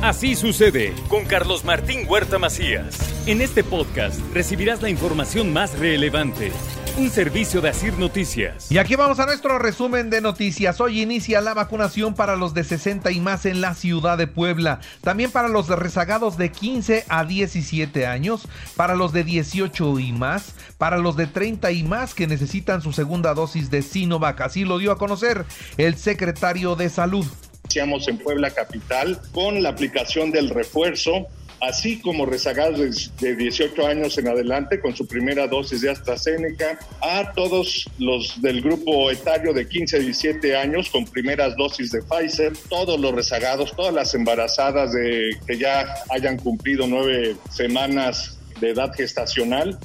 Así sucede con Carlos Martín Huerta Macías. En este podcast recibirás la información más relevante. Un servicio de Asir Noticias. Y aquí vamos a nuestro resumen de noticias. Hoy inicia la vacunación para los de 60 y más en la ciudad de Puebla. También para los rezagados de 15 a 17 años, para los de 18 y más, para los de 30 y más que necesitan su segunda dosis de Sinovac. Así lo dio a conocer el secretario de Salud. Iniciamos en Puebla Capital con la aplicación del refuerzo, así como rezagados de 18 años en adelante con su primera dosis de AstraZeneca, a todos los del grupo etario de 15 a 17 años con primeras dosis de Pfizer, todos los rezagados, todas las embarazadas de, que ya hayan cumplido nueve semanas de edad gestacional.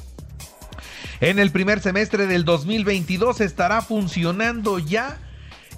En el primer semestre del 2022 estará funcionando ya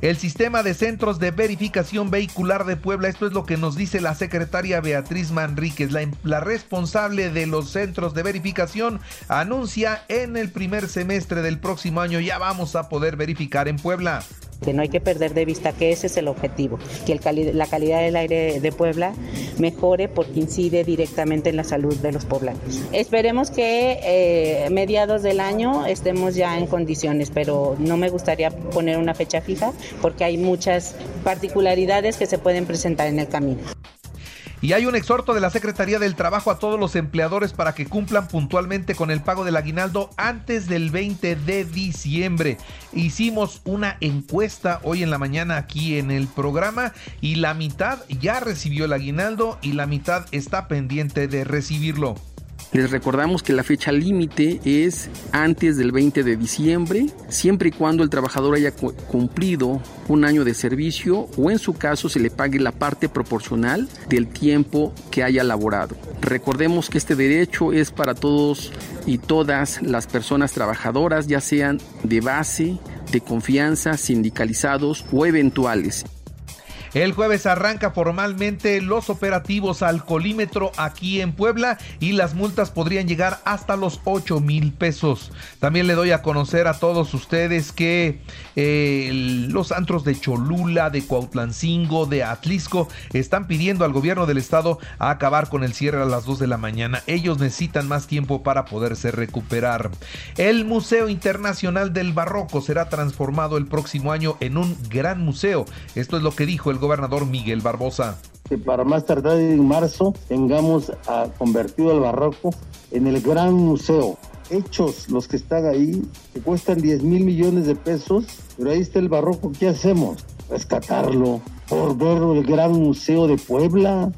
el sistema de centros de verificación vehicular de Puebla. Esto es lo que nos dice la secretaria Beatriz Manríquez, la, la, responsable de los centros de verificación, anuncia en el primer semestre del próximo año ya vamos a poder verificar en Puebla que no hay que perder de vista que ese es el objetivo, que el la calidad del aire de Puebla mejore porque incide directamente en la salud de los poblanos. Esperemos que eh, mediados del año estemos ya en condiciones, pero no me gustaría poner una fecha fija porque hay muchas particularidades que se pueden presentar en el camino. Y hay un exhorto de la Secretaría del Trabajo a todos los empleadores para que cumplan puntualmente con el pago del aguinaldo antes del 20 de diciembre. Hicimos una encuesta hoy en la mañana aquí en el programa y la mitad ya recibió el aguinaldo y la mitad está pendiente de recibirlo. Les recordamos que la fecha límite es antes del 20 de diciembre, siempre y cuando el trabajador haya cumplido un año de servicio o en su caso se le pague la parte proporcional del tiempo que haya laborado. Recordemos que este derecho es para todos y todas las personas trabajadoras, ya sean de base, de confianza, sindicalizados o eventuales. El jueves arranca formalmente los operativos al colímetro aquí en Puebla y las multas podrían llegar hasta los 8 mil pesos. También le doy a conocer a todos ustedes que eh, los antros de Cholula, de Cuautlancingo, de Atlisco están pidiendo al gobierno del estado a acabar con el cierre a las 2 de la mañana. Ellos necesitan más tiempo para poderse recuperar. El Museo Internacional del Barroco será transformado el próximo año en un gran museo. Esto es lo que dijo el gobernador Miguel Barbosa. Que para más tardar en marzo tengamos a, convertido el barroco en el gran museo. Hechos los que están ahí, que cuestan 10 mil millones de pesos, pero ahí está el barroco, ¿qué hacemos? Rescatarlo, por ver el gran museo de Puebla,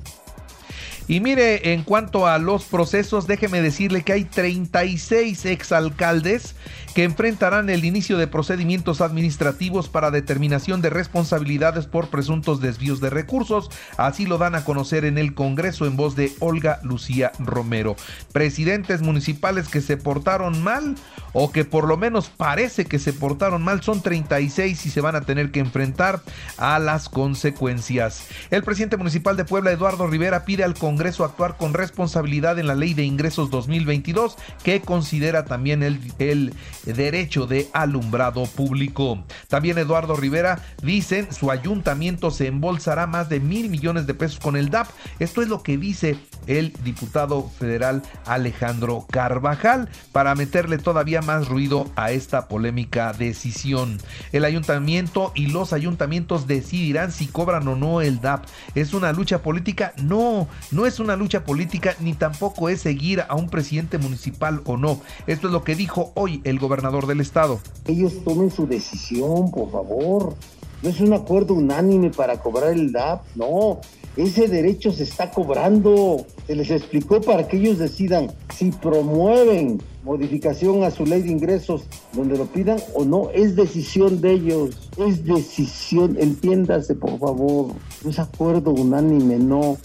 y mire, en cuanto a los procesos, déjeme decirle que hay 36 exalcaldes que enfrentarán el inicio de procedimientos administrativos para determinación de responsabilidades por presuntos desvíos de recursos. Así lo dan a conocer en el Congreso en voz de Olga Lucía Romero. Presidentes municipales que se portaron mal o que por lo menos parece que se portaron mal son 36 y se van a tener que enfrentar a las consecuencias. El presidente municipal de Puebla, Eduardo Rivera, pide al Congreso actuar con responsabilidad en la ley de ingresos 2022 que considera también el, el derecho de alumbrado público. También Eduardo Rivera dice su ayuntamiento se embolsará más de mil millones de pesos con el DAP. Esto es lo que dice el diputado federal Alejandro Carvajal para meterle todavía más ruido a esta polémica decisión. El ayuntamiento y los ayuntamientos decidirán si cobran o no el DAP. ¿Es una lucha política? No, no es una lucha política ni tampoco es seguir a un presidente municipal o no. Esto es lo que dijo hoy el gobernador del estado. Ellos tomen su decisión, por favor. No es un acuerdo unánime para cobrar el DAP, no. Ese derecho se está cobrando. Se les explicó para que ellos decidan si promueven modificación a su ley de ingresos donde lo pidan o no. Es decisión de ellos. Es decisión, entiéndase por favor. No es acuerdo unánime, no.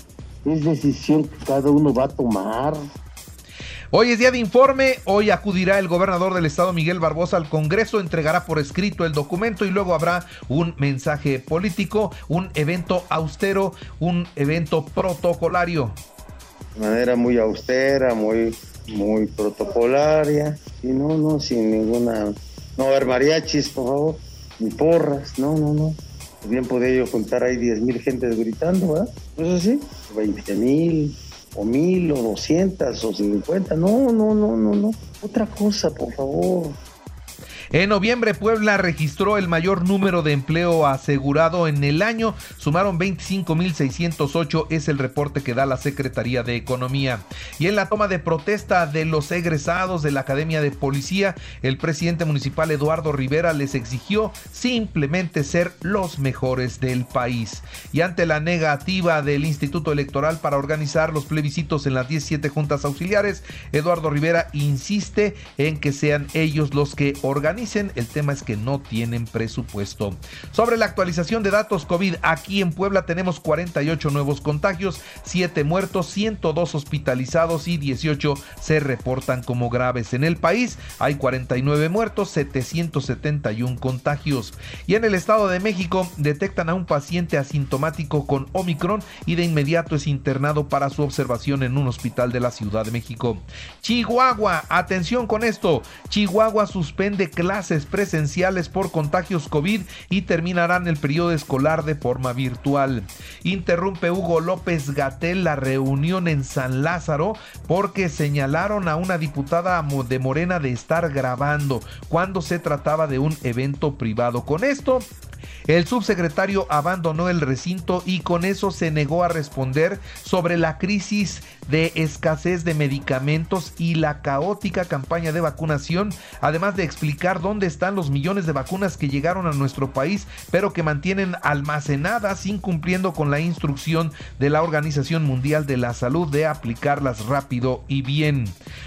Es decisión que cada uno va a tomar. Hoy es día de informe, hoy acudirá el gobernador del estado Miguel Barbosa al Congreso, entregará por escrito el documento y luego habrá un mensaje político, un evento austero, un evento protocolario. De manera muy austera, muy, muy protocolaria, y no, no, sin ninguna, no haber mariachis, por favor, ni porras, no, no, no. Bien podía yo contar ahí 10 mil gentes gritando, ¿verdad? Eso sí, 20 mil, o mil, o 200, o 50. No, no, no, no, no. Otra cosa, por favor. En noviembre, Puebla registró el mayor número de empleo asegurado en el año. Sumaron 25.608, es el reporte que da la Secretaría de Economía. Y en la toma de protesta de los egresados de la Academia de Policía, el presidente municipal Eduardo Rivera les exigió simplemente ser los mejores del país. Y ante la negativa del Instituto Electoral para organizar los plebiscitos en las 17 juntas auxiliares, Eduardo Rivera insiste en que sean ellos los que organizan dicen, el tema es que no tienen presupuesto. Sobre la actualización de datos COVID, aquí en Puebla tenemos 48 nuevos contagios, 7 muertos, 102 hospitalizados y 18 se reportan como graves. En el país hay 49 muertos, 771 contagios. Y en el Estado de México detectan a un paciente asintomático con Omicron y de inmediato es internado para su observación en un hospital de la Ciudad de México. Chihuahua, atención con esto. Chihuahua suspende clases clases presenciales por contagios COVID y terminarán el periodo escolar de forma virtual. Interrumpe Hugo López Gatel la reunión en San Lázaro porque señalaron a una diputada de Morena de estar grabando cuando se trataba de un evento privado. Con esto, el subsecretario abandonó el recinto y con eso se negó a responder sobre la crisis de escasez de medicamentos y la caótica campaña de vacunación, además de explicar dónde están los millones de vacunas que llegaron a nuestro país, pero que mantienen almacenadas incumpliendo con la instrucción de la Organización Mundial de la Salud de aplicarlas rápido y bien.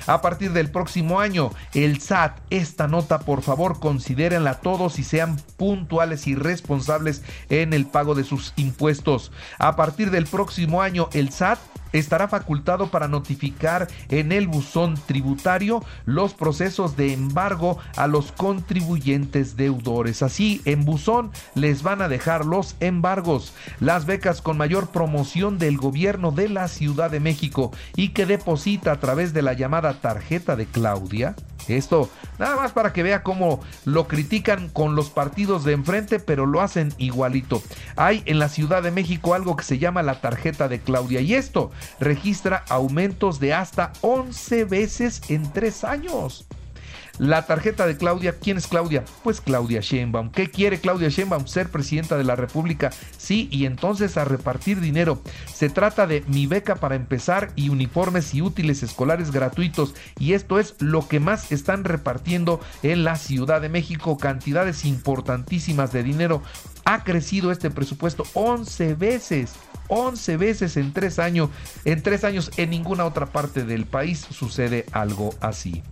A partir del próximo año, el SAT, esta nota por favor considérenla todos y sean puntuales y responsables en el pago de sus impuestos. A partir del próximo año, el SAT estará facultado para notificar en el buzón tributario los procesos de embargo a los contribuyentes deudores. Así, en buzón les van a dejar los embargos, las becas con mayor promoción del gobierno de la Ciudad de México y que deposita a través de la llamada tarjeta de Claudia esto nada más para que vea cómo lo critican con los partidos de enfrente, pero lo hacen igualito. Hay en la Ciudad de México algo que se llama la tarjeta de Claudia y esto registra aumentos de hasta 11 veces en tres años. La tarjeta de Claudia, ¿quién es Claudia? Pues Claudia Sheinbaum. ¿Qué quiere Claudia Sheinbaum? Ser presidenta de la República. Sí, y entonces a repartir dinero. Se trata de mi beca para empezar y uniformes y útiles escolares gratuitos. Y esto es lo que más están repartiendo en la Ciudad de México. Cantidades importantísimas de dinero. Ha crecido este presupuesto 11 veces. 11 veces en tres años. En tres años en ninguna otra parte del país sucede algo así.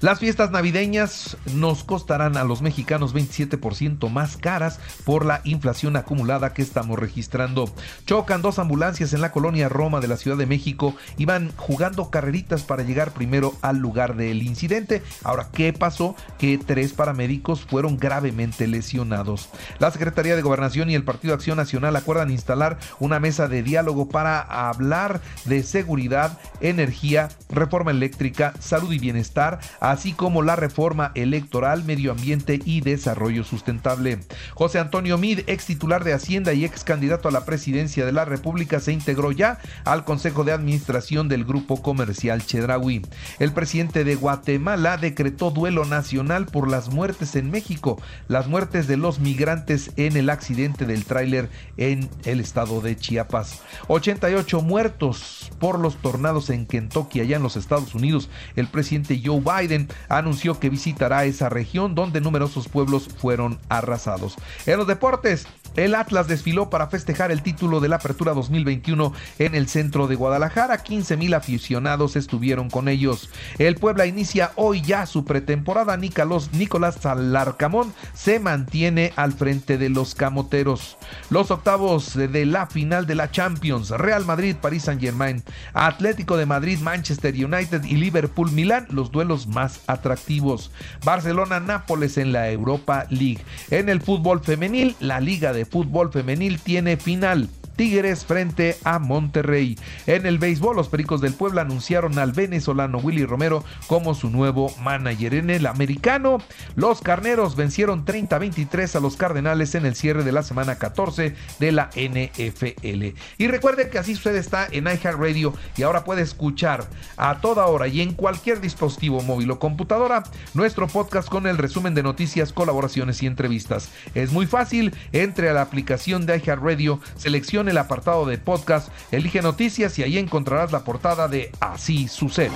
Las fiestas navideñas nos costarán a los mexicanos 27% más caras por la inflación acumulada que estamos registrando. Chocan dos ambulancias en la colonia Roma de la Ciudad de México y van jugando carreritas para llegar primero al lugar del incidente. Ahora, ¿qué pasó? Que tres paramédicos fueron gravemente lesionados. La Secretaría de Gobernación y el Partido Acción Nacional acuerdan instalar una mesa de diálogo para hablar de seguridad, energía, reforma eléctrica, salud y bienestar, así como la reforma electoral, medio ambiente y desarrollo sustentable. José Antonio Mid, ex titular de Hacienda y ex candidato a la presidencia de la República, se integró ya al Consejo de Administración del Grupo Comercial Chedraui. El presidente de Guatemala decretó duelo nacional por las muertes en México, las muertes de los migrantes en el accidente del tráiler en el estado de Chiapas. 88 muertos por los tornados en Kentucky, allá en los Estados Unidos. El presidente Joe Biden anunció que visitará esa región donde numerosos pueblos fueron arrasados. En los deportes, el Atlas desfiló para festejar el título de la Apertura 2021 en el centro de Guadalajara. 15 mil aficionados estuvieron con ellos. El Puebla inicia hoy ya su pretemporada. Nicolás, Nicolás Alarcamón se mantiene al frente de los camoteros. Los octavos de la final de la Champions: Real Madrid, París Saint Germain, Atlético de Madrid, Manchester United y Liverpool Milán. Los duelos más atractivos. Barcelona-Nápoles en la Europa League. En el fútbol femenil, la Liga de Fútbol Femenil tiene final. Tigres frente a Monterrey. En el béisbol, los Pericos del Puebla anunciaron al venezolano Willy Romero como su nuevo manager. En el americano, los Carneros vencieron 30-23 a los Cardenales en el cierre de la semana 14 de la NFL. Y recuerden que así sucede está en iHeartRadio y ahora puede escuchar a toda hora y en cualquier dispositivo móvil o computadora nuestro podcast con el resumen de noticias, colaboraciones y entrevistas. Es muy fácil, entre a la aplicación de iHeartRadio, seleccione el apartado de podcast, elige noticias y ahí encontrarás la portada de Así sucede.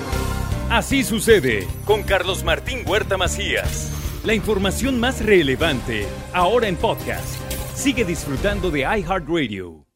Así sucede con Carlos Martín Huerta Macías. La información más relevante ahora en podcast. Sigue disfrutando de iHeartRadio.